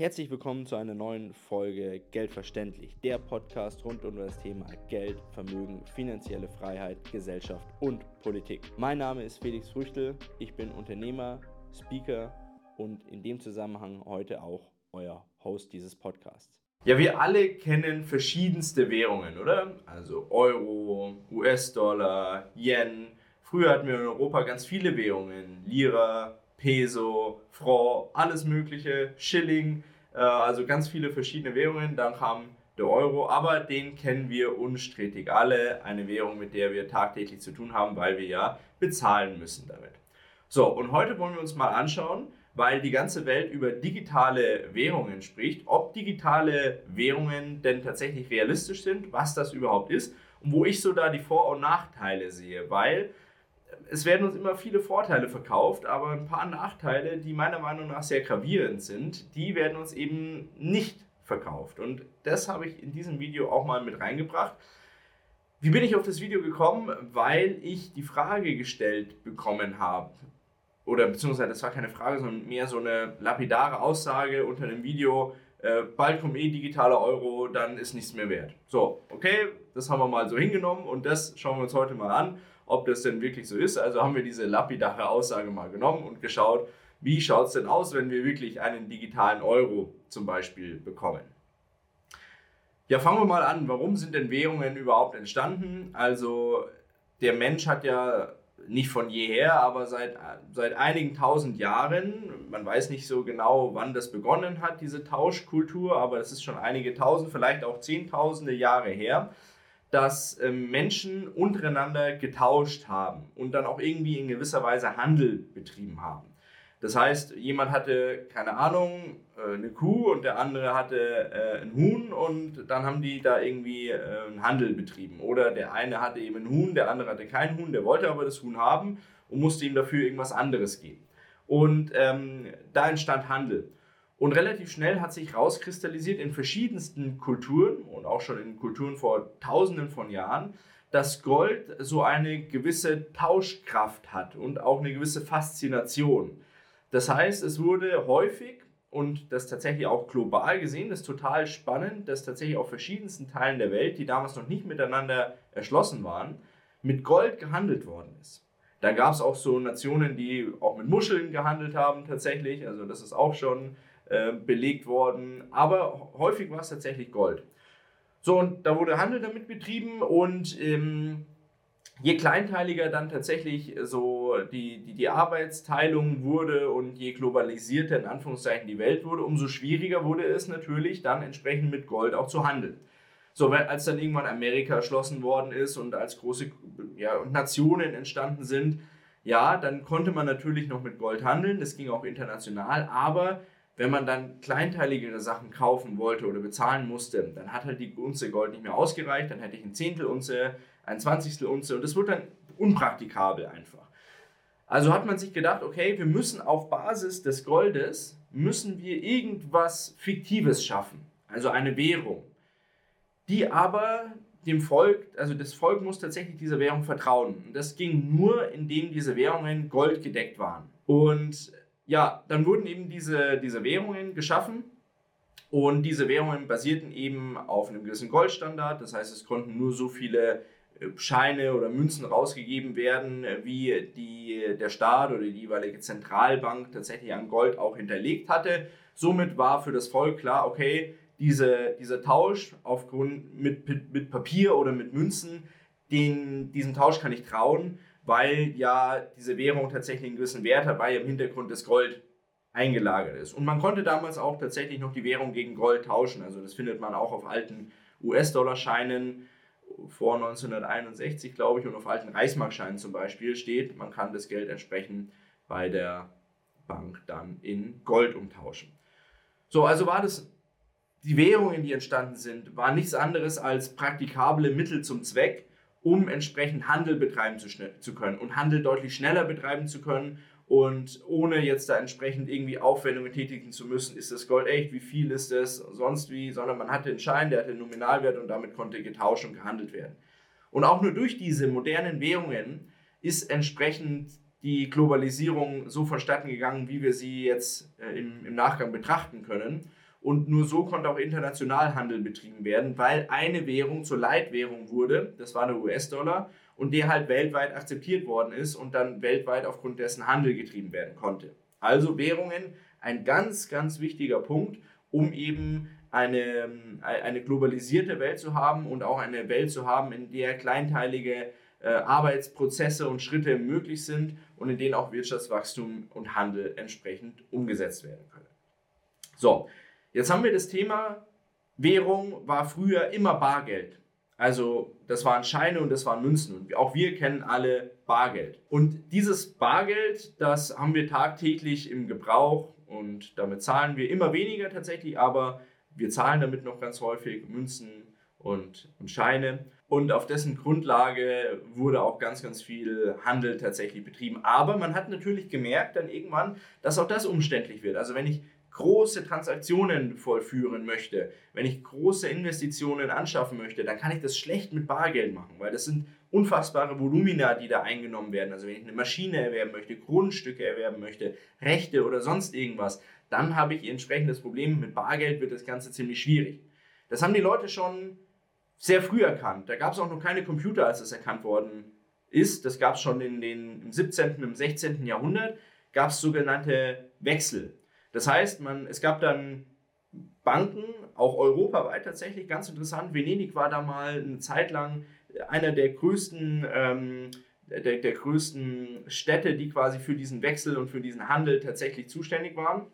Herzlich willkommen zu einer neuen Folge Geldverständlich, der Podcast rund um das Thema Geld, Vermögen, finanzielle Freiheit, Gesellschaft und Politik. Mein Name ist Felix Früchtel, ich bin Unternehmer, Speaker und in dem Zusammenhang heute auch euer Host dieses Podcasts. Ja, wir alle kennen verschiedenste Währungen, oder? Also Euro, US-Dollar, Yen. Früher hatten wir in Europa ganz viele Währungen. Lira, Peso, Franc, alles Mögliche, Schilling, also ganz viele verschiedene Währungen. Dann kam der Euro, aber den kennen wir unstrittig alle. Eine Währung, mit der wir tagtäglich zu tun haben, weil wir ja bezahlen müssen damit. So, und heute wollen wir uns mal anschauen, weil die ganze Welt über digitale Währungen spricht, ob digitale Währungen denn tatsächlich realistisch sind, was das überhaupt ist und wo ich so da die Vor- und Nachteile sehe, weil es werden uns immer viele Vorteile verkauft, aber ein paar Nachteile, die meiner Meinung nach sehr gravierend sind, die werden uns eben nicht verkauft. Und das habe ich in diesem Video auch mal mit reingebracht. Wie bin ich auf das Video gekommen? Weil ich die Frage gestellt bekommen habe, oder beziehungsweise das war keine Frage, sondern mehr so eine lapidare Aussage unter einem Video, äh, bald kommt eh digitaler Euro, dann ist nichts mehr wert. So, okay, das haben wir mal so hingenommen und das schauen wir uns heute mal an ob das denn wirklich so ist. Also haben wir diese lapidare Aussage mal genommen und geschaut, wie schaut es denn aus, wenn wir wirklich einen digitalen Euro zum Beispiel bekommen. Ja, fangen wir mal an. Warum sind denn Währungen überhaupt entstanden? Also der Mensch hat ja nicht von jeher, aber seit, seit einigen tausend Jahren, man weiß nicht so genau, wann das begonnen hat, diese Tauschkultur, aber es ist schon einige tausend, vielleicht auch zehntausende Jahre her, dass ähm, Menschen untereinander getauscht haben und dann auch irgendwie in gewisser Weise Handel betrieben haben. Das heißt, jemand hatte, keine Ahnung, äh, eine Kuh und der andere hatte äh, ein Huhn und dann haben die da irgendwie äh, einen Handel betrieben. Oder der eine hatte eben ein Huhn, der andere hatte kein Huhn, der wollte aber das Huhn haben und musste ihm dafür irgendwas anderes geben. Und ähm, da entstand Handel. Und relativ schnell hat sich rauskristallisiert in verschiedensten Kulturen und auch schon in Kulturen vor tausenden von Jahren, dass Gold so eine gewisse Tauschkraft hat und auch eine gewisse Faszination. Das heißt, es wurde häufig und das tatsächlich auch global gesehen, das ist total spannend, dass tatsächlich auf verschiedensten Teilen der Welt, die damals noch nicht miteinander erschlossen waren, mit Gold gehandelt worden ist. Da gab es auch so Nationen, die auch mit Muscheln gehandelt haben tatsächlich, also das ist auch schon äh, belegt worden. Aber häufig war es tatsächlich Gold. So, und da wurde Handel damit betrieben und ähm, je kleinteiliger dann tatsächlich so die, die, die Arbeitsteilung wurde und je globalisierter in Anführungszeichen die Welt wurde, umso schwieriger wurde es natürlich dann entsprechend mit Gold auch zu handeln. So, als dann irgendwann Amerika erschlossen worden ist und als große ja, Nationen entstanden sind, ja, dann konnte man natürlich noch mit Gold handeln, das ging auch international, aber wenn man dann kleinteiligere Sachen kaufen wollte oder bezahlen musste, dann hat halt die Unze Gold nicht mehr ausgereicht, dann hätte ich ein Zehntel Unze, ein Zwanzigstel Unze und das wird dann unpraktikabel einfach. Also hat man sich gedacht, okay, wir müssen auf Basis des Goldes, müssen wir irgendwas Fiktives schaffen, also eine Währung, die aber dem Volk, also das Volk muss tatsächlich dieser Währung vertrauen. Und das ging nur, indem diese Währungen goldgedeckt waren. Und ja, dann wurden eben diese, diese Währungen geschaffen und diese Währungen basierten eben auf einem gewissen Goldstandard. Das heißt, es konnten nur so viele äh, Scheine oder Münzen rausgegeben werden, äh, wie die, der Staat oder die jeweilige Zentralbank tatsächlich an Gold auch hinterlegt hatte. Somit war für das Volk klar, okay, diese, dieser Tausch aufgrund mit, mit Papier oder mit Münzen, den, diesem Tausch kann ich trauen weil ja diese Währung tatsächlich einen gewissen Wert hat, weil im Hintergrund das Gold eingelagert ist. Und man konnte damals auch tatsächlich noch die Währung gegen Gold tauschen. Also das findet man auch auf alten US-Dollar-Scheinen vor 1961, glaube ich, und auf alten Reichsmarkscheinen zum Beispiel steht, man kann das Geld entsprechend bei der Bank dann in Gold umtauschen. So, also war das, die Währungen, die entstanden sind, waren nichts anderes als praktikable Mittel zum Zweck, um entsprechend Handel betreiben zu, zu können und Handel deutlich schneller betreiben zu können und ohne jetzt da entsprechend irgendwie Aufwendungen tätigen zu müssen, ist das Gold echt, wie viel ist das, sonst wie, sondern man hatte einen Schein, der hatte einen Nominalwert und damit konnte getauscht und gehandelt werden. Und auch nur durch diese modernen Währungen ist entsprechend die Globalisierung so vonstatten gegangen, wie wir sie jetzt äh, im, im Nachgang betrachten können. Und nur so konnte auch international Handel betrieben werden, weil eine Währung zur Leitwährung wurde, das war der US-Dollar, und der halt weltweit akzeptiert worden ist und dann weltweit aufgrund dessen Handel getrieben werden konnte. Also Währungen ein ganz, ganz wichtiger Punkt, um eben eine, eine globalisierte Welt zu haben und auch eine Welt zu haben, in der kleinteilige äh, Arbeitsprozesse und Schritte möglich sind und in denen auch Wirtschaftswachstum und Handel entsprechend umgesetzt werden können. So, jetzt haben wir das Thema, Währung war früher immer Bargeld. Also das waren Scheine und das waren Münzen. Und auch wir kennen alle Bargeld. Und dieses Bargeld, das haben wir tagtäglich im Gebrauch und damit zahlen wir immer weniger tatsächlich, aber wir zahlen damit noch ganz häufig Münzen und, und Scheine. Und auf dessen Grundlage wurde auch ganz, ganz viel Handel tatsächlich betrieben. Aber man hat natürlich gemerkt dann irgendwann, dass auch das umständlich wird. Also wenn ich große Transaktionen vollführen möchte, wenn ich große Investitionen anschaffen möchte, dann kann ich das schlecht mit Bargeld machen, weil das sind unfassbare Volumina, die da eingenommen werden. Also wenn ich eine Maschine erwerben möchte, Grundstücke erwerben möchte, Rechte oder sonst irgendwas, dann habe ich entsprechend das Problem, mit Bargeld wird das Ganze ziemlich schwierig. Das haben die Leute schon sehr früh erkannt. Da gab es auch noch keine Computer, als das erkannt worden ist. Das gab es schon in den, im 17., im 16. Jahrhundert, gab es sogenannte Wechsel. Das heißt, man, es gab dann Banken, auch europaweit tatsächlich, ganz interessant. Venedig war da mal eine Zeit lang einer der größten, ähm, der, der größten Städte, die quasi für diesen Wechsel und für diesen Handel tatsächlich zuständig waren.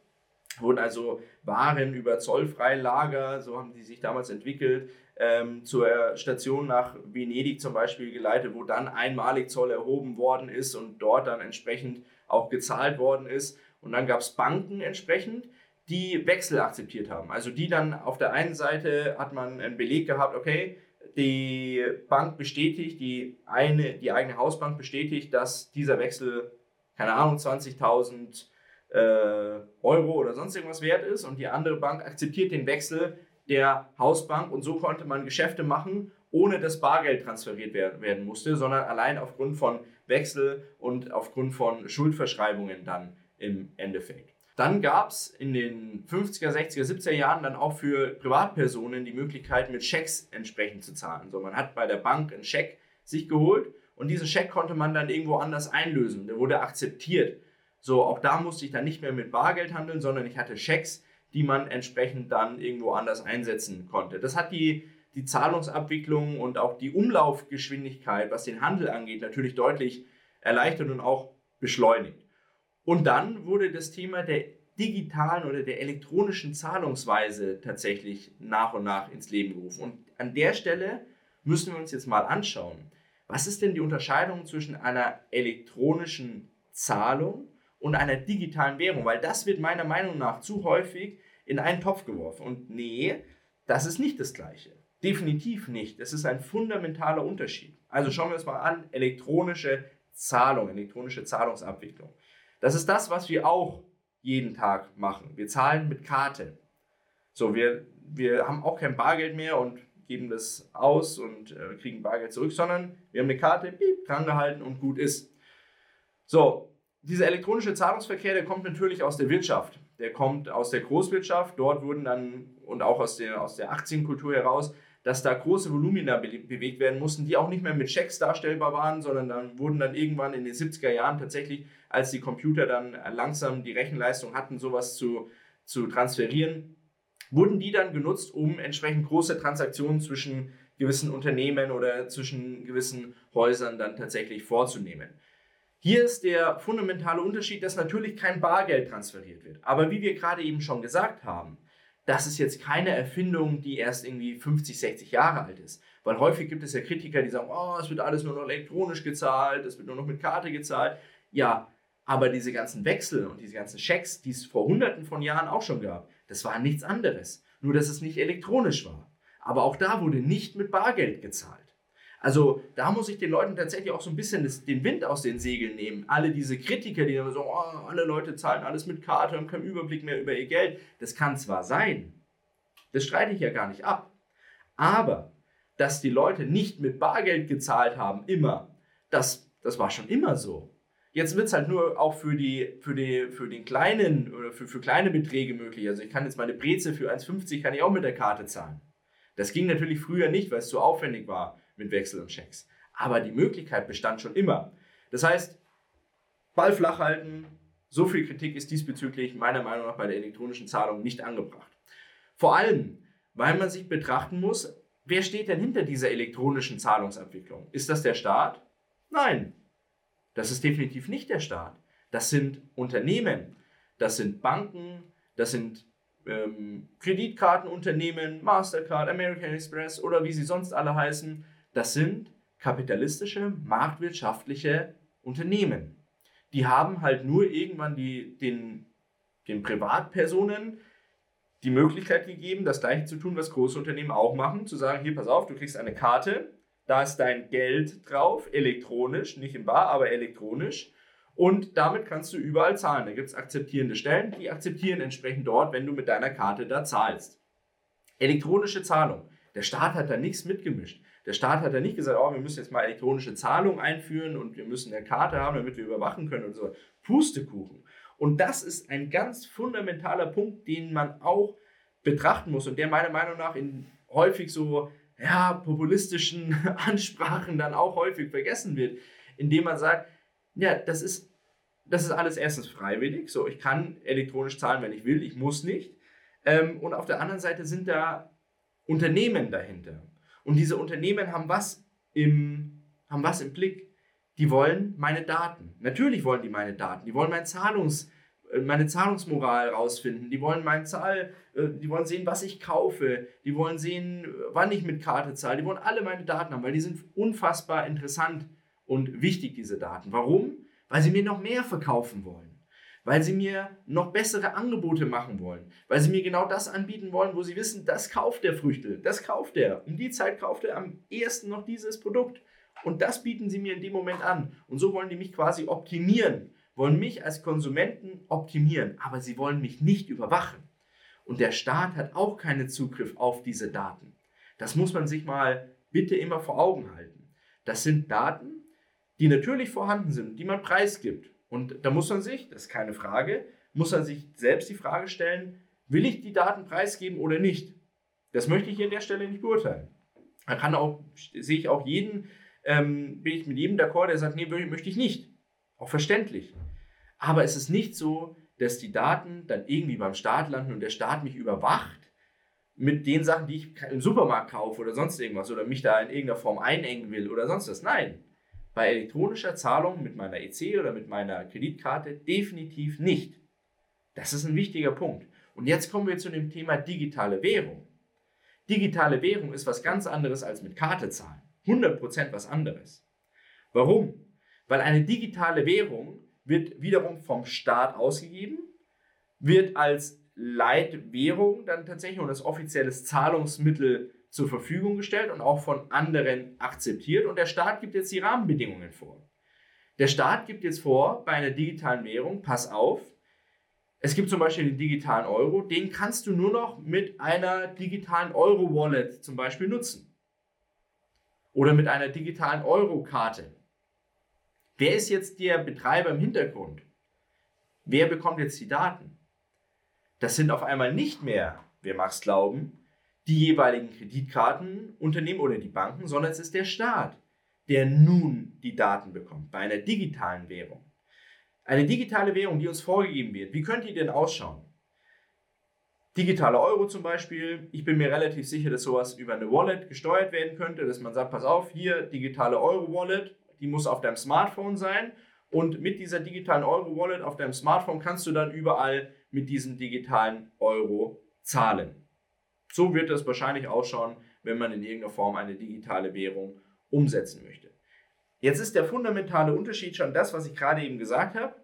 Wurden also Waren über Zollfreilager, so haben die sich damals entwickelt, ähm, zur Station nach Venedig zum Beispiel geleitet, wo dann einmalig Zoll erhoben worden ist und dort dann entsprechend auch gezahlt worden ist. Und dann gab es Banken entsprechend, die Wechsel akzeptiert haben. Also die dann auf der einen Seite hat man einen Beleg gehabt, okay, die Bank bestätigt, die, eine, die eigene Hausbank bestätigt, dass dieser Wechsel, keine Ahnung, 20.000 äh, Euro oder sonst irgendwas wert ist und die andere Bank akzeptiert den Wechsel der Hausbank und so konnte man Geschäfte machen, ohne dass Bargeld transferiert werden musste, sondern allein aufgrund von Wechsel und aufgrund von Schuldverschreibungen dann im Endeffekt. Dann gab es in den 50er, 60er, 70er Jahren dann auch für Privatpersonen die Möglichkeit, mit Schecks entsprechend zu zahlen. So, man hat bei der Bank einen Scheck sich geholt und diesen Scheck konnte man dann irgendwo anders einlösen. Der wurde akzeptiert. So, auch da musste ich dann nicht mehr mit Bargeld handeln, sondern ich hatte Schecks, die man entsprechend dann irgendwo anders einsetzen konnte. Das hat die, die Zahlungsabwicklung und auch die Umlaufgeschwindigkeit, was den Handel angeht, natürlich deutlich erleichtert und auch beschleunigt. Und dann wurde das Thema der digitalen oder der elektronischen Zahlungsweise tatsächlich nach und nach ins Leben gerufen. Und an der Stelle müssen wir uns jetzt mal anschauen, was ist denn die Unterscheidung zwischen einer elektronischen Zahlung und einer digitalen Währung? Weil das wird meiner Meinung nach zu häufig in einen Topf geworfen. Und nee, das ist nicht das Gleiche. Definitiv nicht. Das ist ein fundamentaler Unterschied. Also schauen wir uns mal an, elektronische Zahlung, elektronische Zahlungsabwicklung. Das ist das, was wir auch jeden Tag machen. Wir zahlen mit Karte. So, wir, wir haben auch kein Bargeld mehr und geben das aus und äh, kriegen Bargeld zurück, sondern wir haben eine Karte, piep, dran gehalten und gut ist. So, dieser elektronische Zahlungsverkehr, der kommt natürlich aus der Wirtschaft. Der kommt aus der Großwirtschaft. Dort wurden dann und auch aus der, aus der Aktienkultur heraus dass da große Volumina be bewegt werden mussten, die auch nicht mehr mit Checks darstellbar waren, sondern dann wurden dann irgendwann in den 70er Jahren tatsächlich, als die Computer dann langsam die Rechenleistung hatten, sowas zu, zu transferieren, wurden die dann genutzt, um entsprechend große Transaktionen zwischen gewissen Unternehmen oder zwischen gewissen Häusern dann tatsächlich vorzunehmen. Hier ist der fundamentale Unterschied, dass natürlich kein Bargeld transferiert wird. Aber wie wir gerade eben schon gesagt haben, das ist jetzt keine Erfindung, die erst irgendwie 50, 60 Jahre alt ist. Weil häufig gibt es ja Kritiker, die sagen, oh, es wird alles nur noch elektronisch gezahlt, es wird nur noch mit Karte gezahlt. Ja, aber diese ganzen Wechsel und diese ganzen Schecks, die es vor hunderten von Jahren auch schon gab, das war nichts anderes. Nur, dass es nicht elektronisch war. Aber auch da wurde nicht mit Bargeld gezahlt. Also da muss ich den Leuten tatsächlich auch so ein bisschen das, den Wind aus den Segeln nehmen. Alle diese Kritiker, die dann so, oh, alle Leute zahlen alles mit Karte und keinen Überblick mehr über ihr Geld. Das kann zwar sein, das streite ich ja gar nicht ab. Aber dass die Leute nicht mit Bargeld gezahlt haben, immer, das, das war schon immer so. Jetzt wird es halt nur auch für, die, für, die, für den kleinen oder für, für kleine Beträge möglich. Also ich kann jetzt meine Breze für 1,50 kann ich auch mit der Karte zahlen. Das ging natürlich früher nicht, weil es zu aufwendig war mit Wechsel und Checks. Aber die Möglichkeit bestand schon immer. Das heißt, Ball flach halten, so viel Kritik ist diesbezüglich meiner Meinung nach bei der elektronischen Zahlung nicht angebracht. Vor allem, weil man sich betrachten muss, wer steht denn hinter dieser elektronischen Zahlungsabwicklung? Ist das der Staat? Nein, das ist definitiv nicht der Staat. Das sind Unternehmen, das sind Banken, das sind ähm, Kreditkartenunternehmen, Mastercard, American Express oder wie sie sonst alle heißen. Das sind kapitalistische, marktwirtschaftliche Unternehmen. Die haben halt nur irgendwann die, den, den Privatpersonen die Möglichkeit gegeben, das gleiche zu tun, was große Unternehmen auch machen, zu sagen, hier pass auf, du kriegst eine Karte, da ist dein Geld drauf, elektronisch, nicht im Bar, aber elektronisch. Und damit kannst du überall zahlen. Da gibt es akzeptierende Stellen, die akzeptieren entsprechend dort, wenn du mit deiner Karte da zahlst. Elektronische Zahlung. Der Staat hat da nichts mitgemischt. Der Staat hat da nicht gesagt, oh, wir müssen jetzt mal elektronische Zahlung einführen und wir müssen eine Karte haben, damit wir überwachen können und so. Pustekuchen. Und das ist ein ganz fundamentaler Punkt, den man auch betrachten muss und der meiner Meinung nach in häufig so ja, populistischen Ansprachen dann auch häufig vergessen wird, indem man sagt, ja, das ist, das ist alles erstens freiwillig, so ich kann elektronisch zahlen, wenn ich will, ich muss nicht. Ähm, und auf der anderen Seite sind da Unternehmen dahinter. Und diese Unternehmen haben was im, haben was im Blick. Die wollen meine Daten. Natürlich wollen die meine Daten. Die wollen mein Zahlungs, meine Zahlungsmoral rausfinden. Die wollen mein Zahl, äh, die wollen sehen, was ich kaufe. Die wollen sehen, wann ich mit Karte zahle. Die wollen alle meine Daten haben, weil die sind unfassbar interessant und wichtig, diese Daten. Warum? Weil sie mir noch mehr verkaufen wollen. Weil sie mir noch bessere Angebote machen wollen. Weil sie mir genau das anbieten wollen, wo sie wissen, das kauft der Früchte. Das kauft er. Um die Zeit kauft er am ehesten noch dieses Produkt. Und das bieten sie mir in dem Moment an. Und so wollen die mich quasi optimieren wollen mich als Konsumenten optimieren, aber sie wollen mich nicht überwachen. Und der Staat hat auch keinen Zugriff auf diese Daten. Das muss man sich mal bitte immer vor Augen halten. Das sind Daten, die natürlich vorhanden sind, die man preisgibt. Und da muss man sich, das ist keine Frage, muss man sich selbst die Frage stellen, will ich die Daten preisgeben oder nicht? Das möchte ich hier an der Stelle nicht beurteilen. Da kann auch, sehe ich auch jeden, ähm, bin ich mit jedem d'accord, der sagt, nee, möchte ich nicht. Auch verständlich. Aber es ist nicht so, dass die Daten dann irgendwie beim Staat landen und der Staat mich überwacht mit den Sachen, die ich im Supermarkt kaufe oder sonst irgendwas oder mich da in irgendeiner Form einengen will oder sonst was. Nein, bei elektronischer Zahlung mit meiner EC oder mit meiner Kreditkarte definitiv nicht. Das ist ein wichtiger Punkt. Und jetzt kommen wir zu dem Thema digitale Währung. Digitale Währung ist was ganz anderes als mit Karte zahlen. 100% was anderes. Warum? Weil eine digitale Währung wird wiederum vom Staat ausgegeben, wird als Leitwährung dann tatsächlich und als offizielles Zahlungsmittel zur Verfügung gestellt und auch von anderen akzeptiert. Und der Staat gibt jetzt die Rahmenbedingungen vor. Der Staat gibt jetzt vor, bei einer digitalen Währung, pass auf, es gibt zum Beispiel den digitalen Euro, den kannst du nur noch mit einer digitalen Euro-Wallet zum Beispiel nutzen. Oder mit einer digitalen Euro-Karte. Wer ist jetzt der Betreiber im Hintergrund? Wer bekommt jetzt die Daten? Das sind auf einmal nicht mehr, wer mag es glauben, die jeweiligen Kreditkartenunternehmen oder die Banken, sondern es ist der Staat, der nun die Daten bekommt bei einer digitalen Währung. Eine digitale Währung, die uns vorgegeben wird, wie könnte die denn ausschauen? Digitale Euro zum Beispiel. Ich bin mir relativ sicher, dass sowas über eine Wallet gesteuert werden könnte, dass man sagt, pass auf, hier digitale Euro-Wallet die muss auf deinem Smartphone sein. Und mit dieser digitalen Euro-Wallet auf deinem Smartphone kannst du dann überall mit diesem digitalen Euro zahlen. So wird es wahrscheinlich ausschauen, wenn man in irgendeiner Form eine digitale Währung umsetzen möchte. Jetzt ist der fundamentale Unterschied schon das, was ich gerade eben gesagt habe.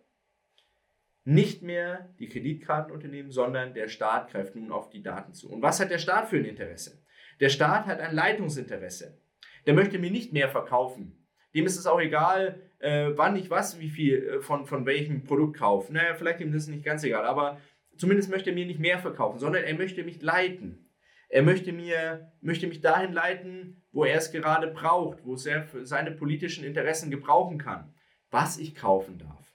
Nicht mehr die Kreditkartenunternehmen, sondern der Staat greift nun auf die Daten zu. Und was hat der Staat für ein Interesse? Der Staat hat ein Leitungsinteresse. Der möchte mir nicht mehr verkaufen, dem ist es auch egal, äh, wann ich was, wie viel äh, von, von welchem Produkt kaufe. Naja, vielleicht ihm das nicht ganz egal, aber zumindest möchte er mir nicht mehr verkaufen, sondern er möchte mich leiten. Er möchte, mir, möchte mich dahin leiten, wo er es gerade braucht, wo er seine politischen Interessen gebrauchen kann. was ich kaufen darf,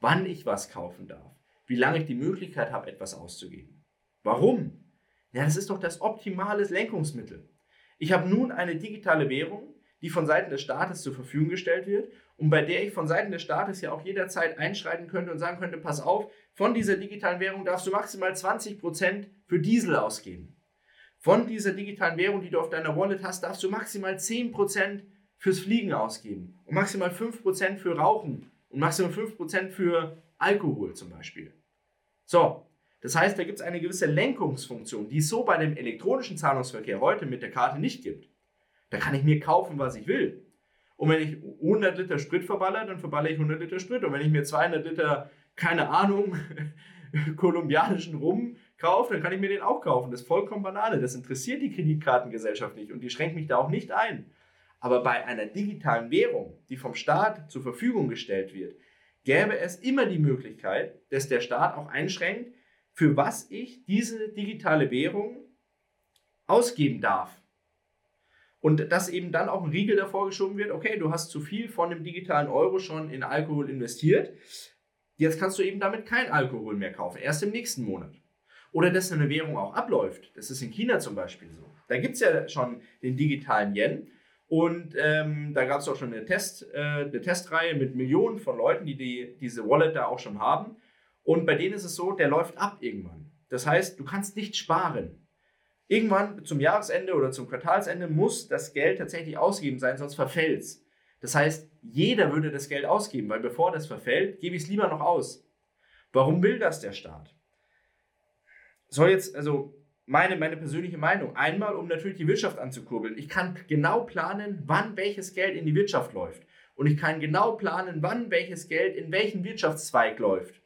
wann ich was kaufen darf, wie lange ich die Möglichkeit habe, etwas auszugeben. Warum? Ja, das ist doch das optimale Lenkungsmittel. Ich habe nun eine digitale Währung, die von Seiten des Staates zur Verfügung gestellt wird und bei der ich von Seiten des Staates ja auch jederzeit einschreiten könnte und sagen könnte, pass auf, von dieser digitalen Währung darfst du maximal 20% für Diesel ausgeben. Von dieser digitalen Währung, die du auf deiner Wallet hast, darfst du maximal 10% fürs Fliegen ausgeben und maximal 5% für Rauchen und maximal 5% für Alkohol zum Beispiel. So, das heißt, da gibt es eine gewisse Lenkungsfunktion, die es so bei dem elektronischen Zahlungsverkehr heute mit der Karte nicht gibt. Da kann ich mir kaufen, was ich will. Und wenn ich 100 Liter Sprit verballer, dann verballer ich 100 Liter Sprit. Und wenn ich mir 200 Liter, keine Ahnung, kolumbianischen Rum kaufe, dann kann ich mir den auch kaufen. Das ist vollkommen Banane. Das interessiert die Kreditkartengesellschaft nicht und die schränkt mich da auch nicht ein. Aber bei einer digitalen Währung, die vom Staat zur Verfügung gestellt wird, gäbe es immer die Möglichkeit, dass der Staat auch einschränkt, für was ich diese digitale Währung ausgeben darf. Und dass eben dann auch ein Riegel davor geschoben wird, okay, du hast zu viel von dem digitalen Euro schon in Alkohol investiert, jetzt kannst du eben damit kein Alkohol mehr kaufen, erst im nächsten Monat. Oder dass eine Währung auch abläuft, das ist in China zum Beispiel so. Da gibt es ja schon den digitalen Yen und ähm, da gab es auch schon eine, Test, äh, eine Testreihe mit Millionen von Leuten, die, die diese Wallet da auch schon haben. Und bei denen ist es so, der läuft ab irgendwann. Das heißt, du kannst nicht sparen. Irgendwann zum Jahresende oder zum Quartalsende muss das Geld tatsächlich ausgegeben sein, sonst verfällt es. Das heißt, jeder würde das Geld ausgeben, weil bevor das verfällt, gebe ich es lieber noch aus. Warum will das der Staat? Soll jetzt, also meine, meine persönliche Meinung, einmal, um natürlich die Wirtschaft anzukurbeln. Ich kann genau planen, wann welches Geld in die Wirtschaft läuft. Und ich kann genau planen, wann welches Geld in welchen Wirtschaftszweig läuft.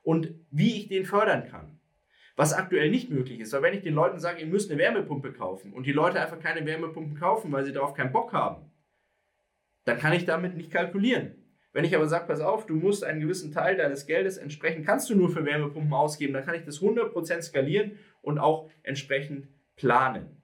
Und wie ich den fördern kann. Was aktuell nicht möglich ist, weil wenn ich den Leuten sage, ihr müsst eine Wärmepumpe kaufen und die Leute einfach keine Wärmepumpen kaufen, weil sie darauf keinen Bock haben, dann kann ich damit nicht kalkulieren. Wenn ich aber sage, pass auf, du musst einen gewissen Teil deines Geldes entsprechend, kannst du nur für Wärmepumpen ausgeben, dann kann ich das 100% skalieren und auch entsprechend planen.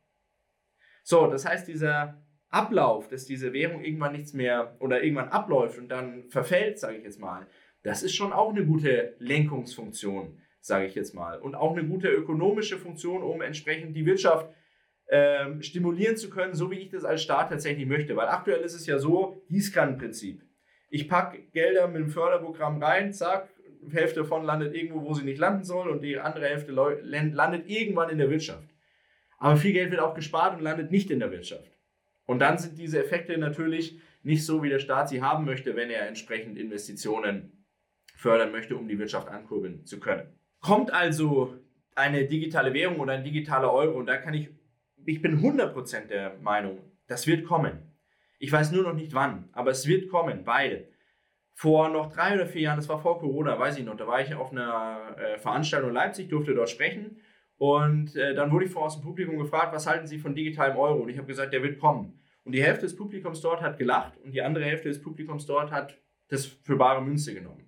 So, das heißt, dieser Ablauf, dass diese Währung irgendwann nichts mehr oder irgendwann abläuft und dann verfällt, sage ich jetzt mal, das ist schon auch eine gute Lenkungsfunktion sage ich jetzt mal. Und auch eine gute ökonomische Funktion, um entsprechend die Wirtschaft ähm, stimulieren zu können, so wie ich das als Staat tatsächlich möchte. Weil aktuell ist es ja so, Gießkannenprinzip. Ich packe Gelder mit dem Förderprogramm rein, zack, Hälfte davon landet irgendwo, wo sie nicht landen soll und die andere Hälfte landet irgendwann in der Wirtschaft. Aber viel Geld wird auch gespart und landet nicht in der Wirtschaft. Und dann sind diese Effekte natürlich nicht so, wie der Staat sie haben möchte, wenn er entsprechend Investitionen fördern möchte, um die Wirtschaft ankurbeln zu können. Kommt also eine digitale Währung oder ein digitaler Euro und da kann ich, ich bin 100% der Meinung, das wird kommen. Ich weiß nur noch nicht wann, aber es wird kommen, weil vor noch drei oder vier Jahren, das war vor Corona, weiß ich noch, da war ich auf einer äh, Veranstaltung in Leipzig, durfte dort sprechen und äh, dann wurde ich vor aus dem Publikum gefragt, was halten Sie von digitalem Euro? Und ich habe gesagt, der wird kommen. Und die Hälfte des Publikums dort hat gelacht und die andere Hälfte des Publikums dort hat das für bare Münze genommen.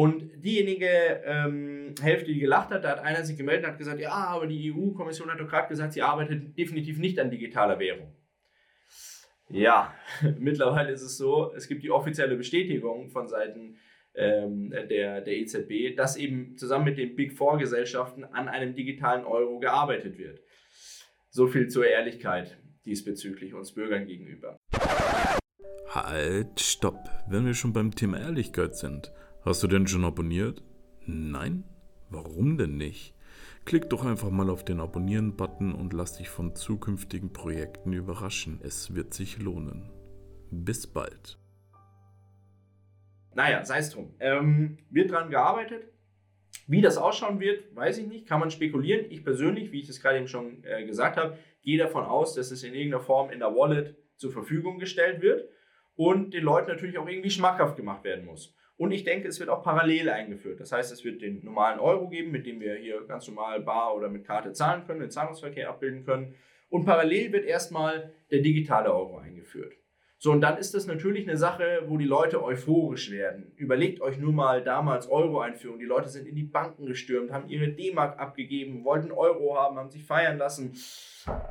Und diejenige ähm, Hälfte, die gelacht hat, da hat einer sich gemeldet und hat gesagt, ja, aber die EU-Kommission hat doch gerade gesagt, sie arbeitet definitiv nicht an digitaler Währung. Ja, mittlerweile ist es so, es gibt die offizielle Bestätigung von Seiten ähm, der, der EZB, dass eben zusammen mit den Big Four Gesellschaften an einem digitalen Euro gearbeitet wird. So viel zur Ehrlichkeit diesbezüglich uns Bürgern gegenüber. Halt, stopp, wenn wir schon beim Thema Ehrlichkeit sind. Hast du denn schon abonniert? Nein? Warum denn nicht? Klick doch einfach mal auf den Abonnieren-Button und lass dich von zukünftigen Projekten überraschen. Es wird sich lohnen. Bis bald. Naja, sei es drum. Ähm, wird dran gearbeitet. Wie das ausschauen wird, weiß ich nicht. Kann man spekulieren. Ich persönlich, wie ich das gerade eben schon äh, gesagt habe, gehe davon aus, dass es in irgendeiner Form in der Wallet zur Verfügung gestellt wird und den Leuten natürlich auch irgendwie schmackhaft gemacht werden muss. Und ich denke, es wird auch parallel eingeführt. Das heißt, es wird den normalen Euro geben, mit dem wir hier ganz normal bar oder mit Karte zahlen können, den Zahlungsverkehr abbilden können. Und parallel wird erstmal der digitale Euro eingeführt. So, und dann ist das natürlich eine Sache, wo die Leute euphorisch werden. Überlegt euch nur mal damals Euro-Einführung. Die Leute sind in die Banken gestürmt, haben ihre D-Mark abgegeben, wollten Euro haben, haben sich feiern lassen.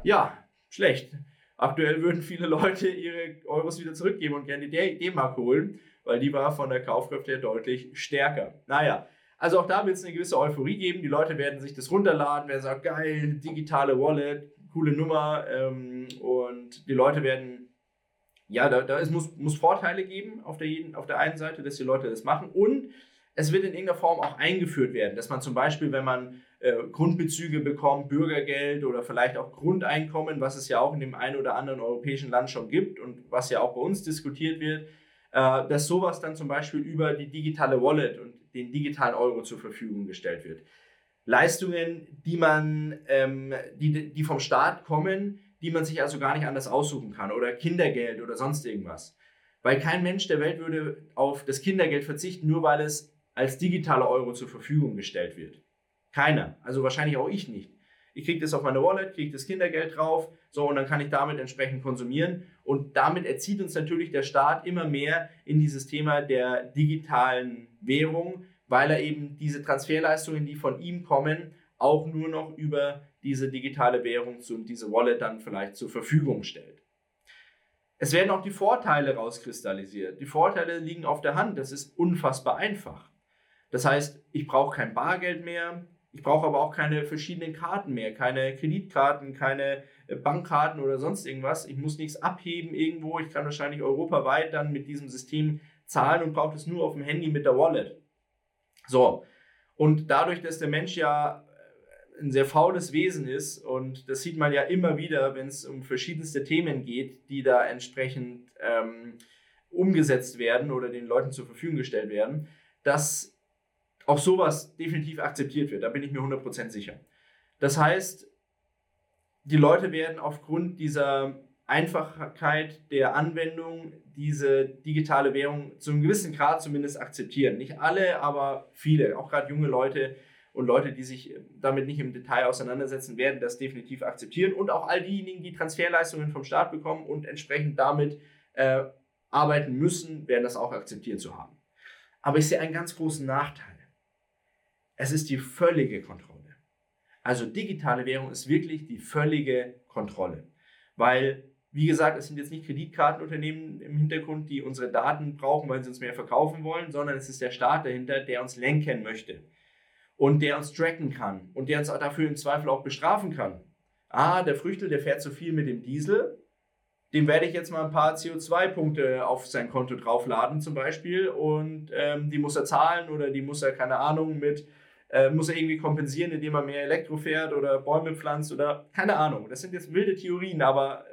Ja, schlecht. Aktuell würden viele Leute ihre Euros wieder zurückgeben und gerne die D-Mark holen weil die war von der Kaufkraft her deutlich stärker. Naja, also auch da wird es eine gewisse Euphorie geben. Die Leute werden sich das runterladen, werden sagen, geil, digitale Wallet, coole Nummer. Ähm, und die Leute werden, ja, da, da es muss, muss Vorteile geben auf der, auf der einen Seite, dass die Leute das machen. Und es wird in irgendeiner Form auch eingeführt werden, dass man zum Beispiel, wenn man äh, Grundbezüge bekommt, Bürgergeld oder vielleicht auch Grundeinkommen, was es ja auch in dem einen oder anderen europäischen Land schon gibt und was ja auch bei uns diskutiert wird, dass sowas dann zum Beispiel über die digitale Wallet und den digitalen Euro zur Verfügung gestellt wird. Leistungen, die man, ähm, die, die vom Staat kommen, die man sich also gar nicht anders aussuchen kann oder Kindergeld oder sonst irgendwas. Weil kein Mensch der Welt würde auf das Kindergeld verzichten, nur weil es als digitaler Euro zur Verfügung gestellt wird. Keiner. Also wahrscheinlich auch ich nicht. Ich kriege das auf meine Wallet, kriege das Kindergeld drauf, so und dann kann ich damit entsprechend konsumieren. Und damit erzieht uns natürlich der Staat immer mehr in dieses Thema der digitalen Währung, weil er eben diese Transferleistungen, die von ihm kommen, auch nur noch über diese digitale Währung und diese Wallet dann vielleicht zur Verfügung stellt. Es werden auch die Vorteile rauskristallisiert. Die Vorteile liegen auf der Hand. Das ist unfassbar einfach. Das heißt, ich brauche kein Bargeld mehr, ich brauche aber auch keine verschiedenen Karten mehr, keine Kreditkarten, keine äh, Bankkarten oder sonst irgendwas. Ich muss nichts abheben irgendwo. Ich kann wahrscheinlich europaweit dann mit diesem System zahlen und brauche das nur auf dem Handy mit der Wallet. So. Und dadurch, dass der Mensch ja äh, ein sehr faules Wesen ist und das sieht man ja immer wieder, wenn es um verschiedenste Themen geht, die da entsprechend ähm, umgesetzt werden oder den Leuten zur Verfügung gestellt werden, dass auch sowas definitiv akzeptiert wird. Da bin ich mir 100% sicher. Das heißt, die Leute werden aufgrund dieser Einfachheit der Anwendung diese digitale Währung zu einem gewissen Grad zumindest akzeptieren. Nicht alle, aber viele, auch gerade junge Leute und Leute, die sich damit nicht im Detail auseinandersetzen, werden das definitiv akzeptieren. Und auch all diejenigen, die Transferleistungen vom Staat bekommen und entsprechend damit äh, arbeiten müssen, werden das auch akzeptiert zu haben. Aber ich sehe einen ganz großen Nachteil. Es ist die völlige Kontrolle. Also digitale Währung ist wirklich die völlige Kontrolle. Weil, wie gesagt, es sind jetzt nicht Kreditkartenunternehmen im Hintergrund, die unsere Daten brauchen, weil sie uns mehr verkaufen wollen, sondern es ist der Staat dahinter, der uns lenken möchte. Und der uns tracken kann. Und der uns dafür im Zweifel auch bestrafen kann. Ah, der Früchtel, der fährt zu viel mit dem Diesel. Dem werde ich jetzt mal ein paar CO2-Punkte auf sein Konto draufladen zum Beispiel. Und ähm, die muss er zahlen oder die muss er, keine Ahnung, mit äh, muss er irgendwie kompensieren, indem er mehr Elektro fährt oder Bäume pflanzt oder keine Ahnung. Das sind jetzt wilde Theorien, aber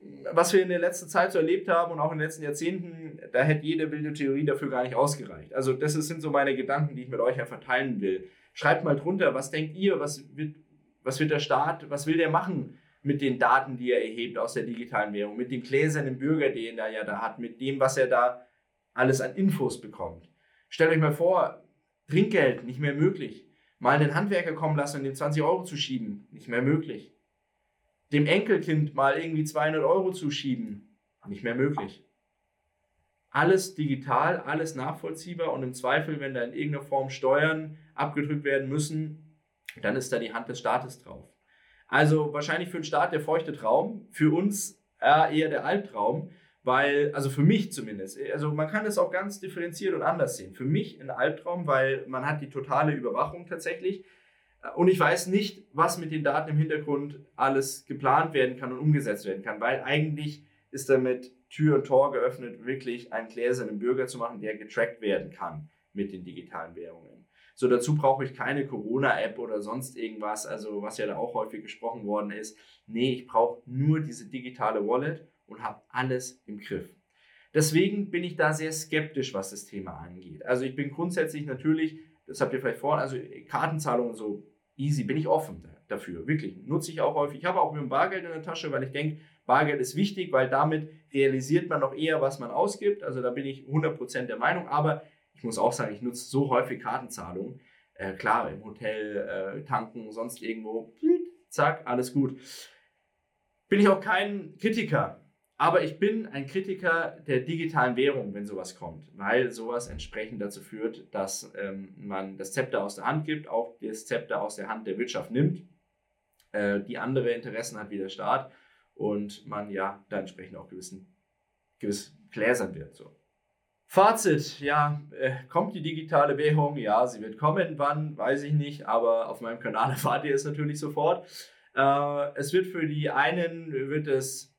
äh, was wir in der letzten Zeit so erlebt haben und auch in den letzten Jahrzehnten, da hätte jede wilde Theorie dafür gar nicht ausgereicht. Also das sind so meine Gedanken, die ich mit euch einfach teilen will. Schreibt mal drunter, was denkt ihr, was wird, was wird der Staat, was will der machen mit den Daten, die er erhebt aus der digitalen Währung, mit dem gläsernen Bürger, den er ja da hat, mit dem, was er da alles an Infos bekommt. Stellt euch mal vor, Trinkgeld, nicht mehr möglich. Mal einen Handwerker kommen lassen und dem 20 Euro zu schieben, nicht mehr möglich. Dem Enkelkind mal irgendwie 200 Euro zu schieben, nicht mehr möglich. Alles digital, alles nachvollziehbar und im Zweifel, wenn da in irgendeiner Form Steuern abgedrückt werden müssen, dann ist da die Hand des Staates drauf. Also wahrscheinlich für den Staat der feuchte Traum, für uns eher der Albtraum, weil, also für mich zumindest, also man kann es auch ganz differenziert und anders sehen. Für mich ein Albtraum, weil man hat die totale Überwachung tatsächlich. Und ich weiß nicht, was mit den Daten im Hintergrund alles geplant werden kann und umgesetzt werden kann, weil eigentlich ist damit Tür und Tor geöffnet, wirklich einen gläsernen Bürger zu machen, der getrackt werden kann mit den digitalen Währungen. So, dazu brauche ich keine Corona-App oder sonst irgendwas, also was ja da auch häufig gesprochen worden ist. Nee, ich brauche nur diese digitale Wallet und habe alles im Griff. Deswegen bin ich da sehr skeptisch, was das Thema angeht. Also ich bin grundsätzlich natürlich, das habt ihr vielleicht vorhin, also Kartenzahlungen so easy, bin ich offen dafür, wirklich. Nutze ich auch häufig. Ich habe auch mit dem Bargeld in der Tasche, weil ich denke, Bargeld ist wichtig, weil damit realisiert man noch eher, was man ausgibt. Also da bin ich 100% der Meinung. Aber ich muss auch sagen, ich nutze so häufig Kartenzahlungen. Äh, klar, im Hotel, äh, tanken, sonst irgendwo, zack, alles gut. Bin ich auch kein Kritiker aber ich bin ein Kritiker der digitalen Währung, wenn sowas kommt, weil sowas entsprechend dazu führt, dass ähm, man das Zepter aus der Hand gibt, auch das Zepter aus der Hand der Wirtschaft nimmt, äh, die andere Interessen hat wie der Staat und man ja da entsprechend auch gewissen, gewiss gläsern wird. So. Fazit, ja, äh, kommt die digitale Währung? Ja, sie wird kommen. Wann, weiß ich nicht, aber auf meinem Kanal erfahrt ihr es natürlich sofort. Äh, es wird für die einen, wird es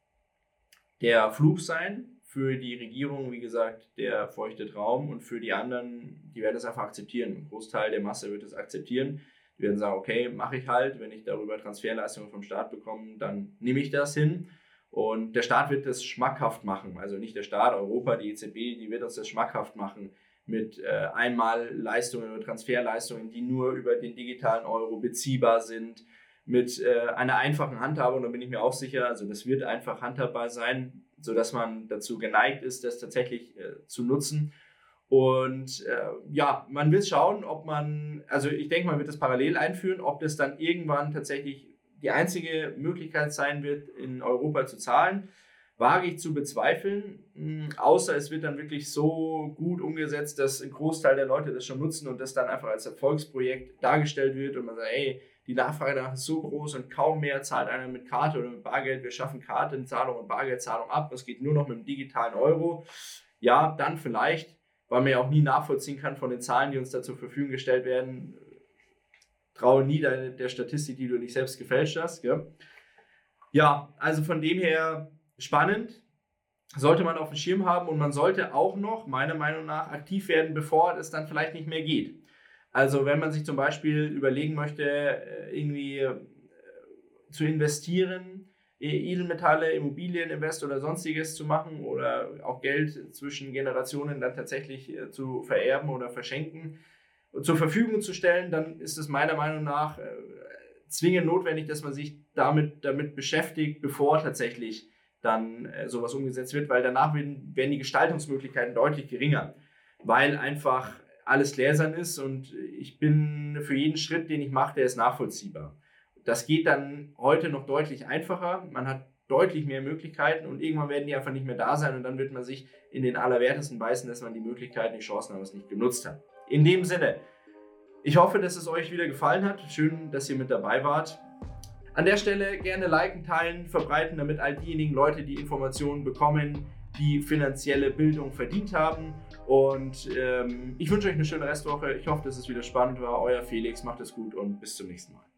der Fluch sein, für die Regierung, wie gesagt, der feuchte Traum und für die anderen, die werden es einfach akzeptieren. Ein Großteil der Masse wird es akzeptieren. Die werden sagen, okay, mache ich halt, wenn ich darüber Transferleistungen vom Staat bekomme, dann nehme ich das hin. Und der Staat wird das schmackhaft machen. Also nicht der Staat, Europa, die EZB, die wird uns das schmackhaft machen mit äh, Einmalleistungen oder Transferleistungen, die nur über den digitalen Euro beziehbar sind, mit äh, einer einfachen Handhabung, da bin ich mir auch sicher, also das wird einfach handhabbar sein, sodass man dazu geneigt ist, das tatsächlich äh, zu nutzen. Und äh, ja, man wird schauen, ob man, also ich denke, man wird das parallel einführen, ob das dann irgendwann tatsächlich die einzige Möglichkeit sein wird, in Europa zu zahlen, wage ich zu bezweifeln, hm, außer es wird dann wirklich so gut umgesetzt, dass ein Großteil der Leute das schon nutzen und das dann einfach als Erfolgsprojekt dargestellt wird und man sagt, ey, die Nachfrage danach ist so groß und kaum mehr zahlt einer mit Karte oder mit Bargeld. Wir schaffen Kartenzahlung und Bargeldzahlung ab. Es geht nur noch mit dem digitalen Euro. Ja, dann vielleicht, weil man ja auch nie nachvollziehen kann von den Zahlen, die uns da zur Verfügung gestellt werden, traue nie der, der Statistik, die du nicht selbst gefälscht hast. Gell? Ja, also von dem her spannend. Sollte man auf dem Schirm haben und man sollte auch noch, meiner Meinung nach, aktiv werden, bevor es dann vielleicht nicht mehr geht. Also wenn man sich zum Beispiel überlegen möchte, äh, irgendwie äh, zu investieren, e-, Edelmetalle, Immobilieninvest oder sonstiges zu machen oder auch Geld zwischen Generationen dann tatsächlich äh, zu vererben oder verschenken, zur Verfügung zu stellen, dann ist es meiner Meinung nach äh, zwingend notwendig, dass man sich damit, damit beschäftigt, bevor tatsächlich dann äh, sowas umgesetzt wird, weil danach werden, werden die Gestaltungsmöglichkeiten deutlich geringer, weil einfach alles gläsern ist und ich bin für jeden Schritt, den ich mache, der ist nachvollziehbar. Das geht dann heute noch deutlich einfacher. Man hat deutlich mehr Möglichkeiten und irgendwann werden die einfach nicht mehr da sein und dann wird man sich in den Allerwertesten beißen, dass man die Möglichkeiten, die Chancen aber nicht genutzt hat. In dem Sinne, ich hoffe, dass es euch wieder gefallen hat. Schön, dass ihr mit dabei wart. An der Stelle gerne liken, teilen, verbreiten, damit all diejenigen Leute die Informationen bekommen, die finanzielle Bildung verdient haben. Und ähm, ich wünsche euch eine schöne Restwoche. Ich hoffe, dass es wieder spannend war. Euer Felix, macht es gut und bis zum nächsten Mal.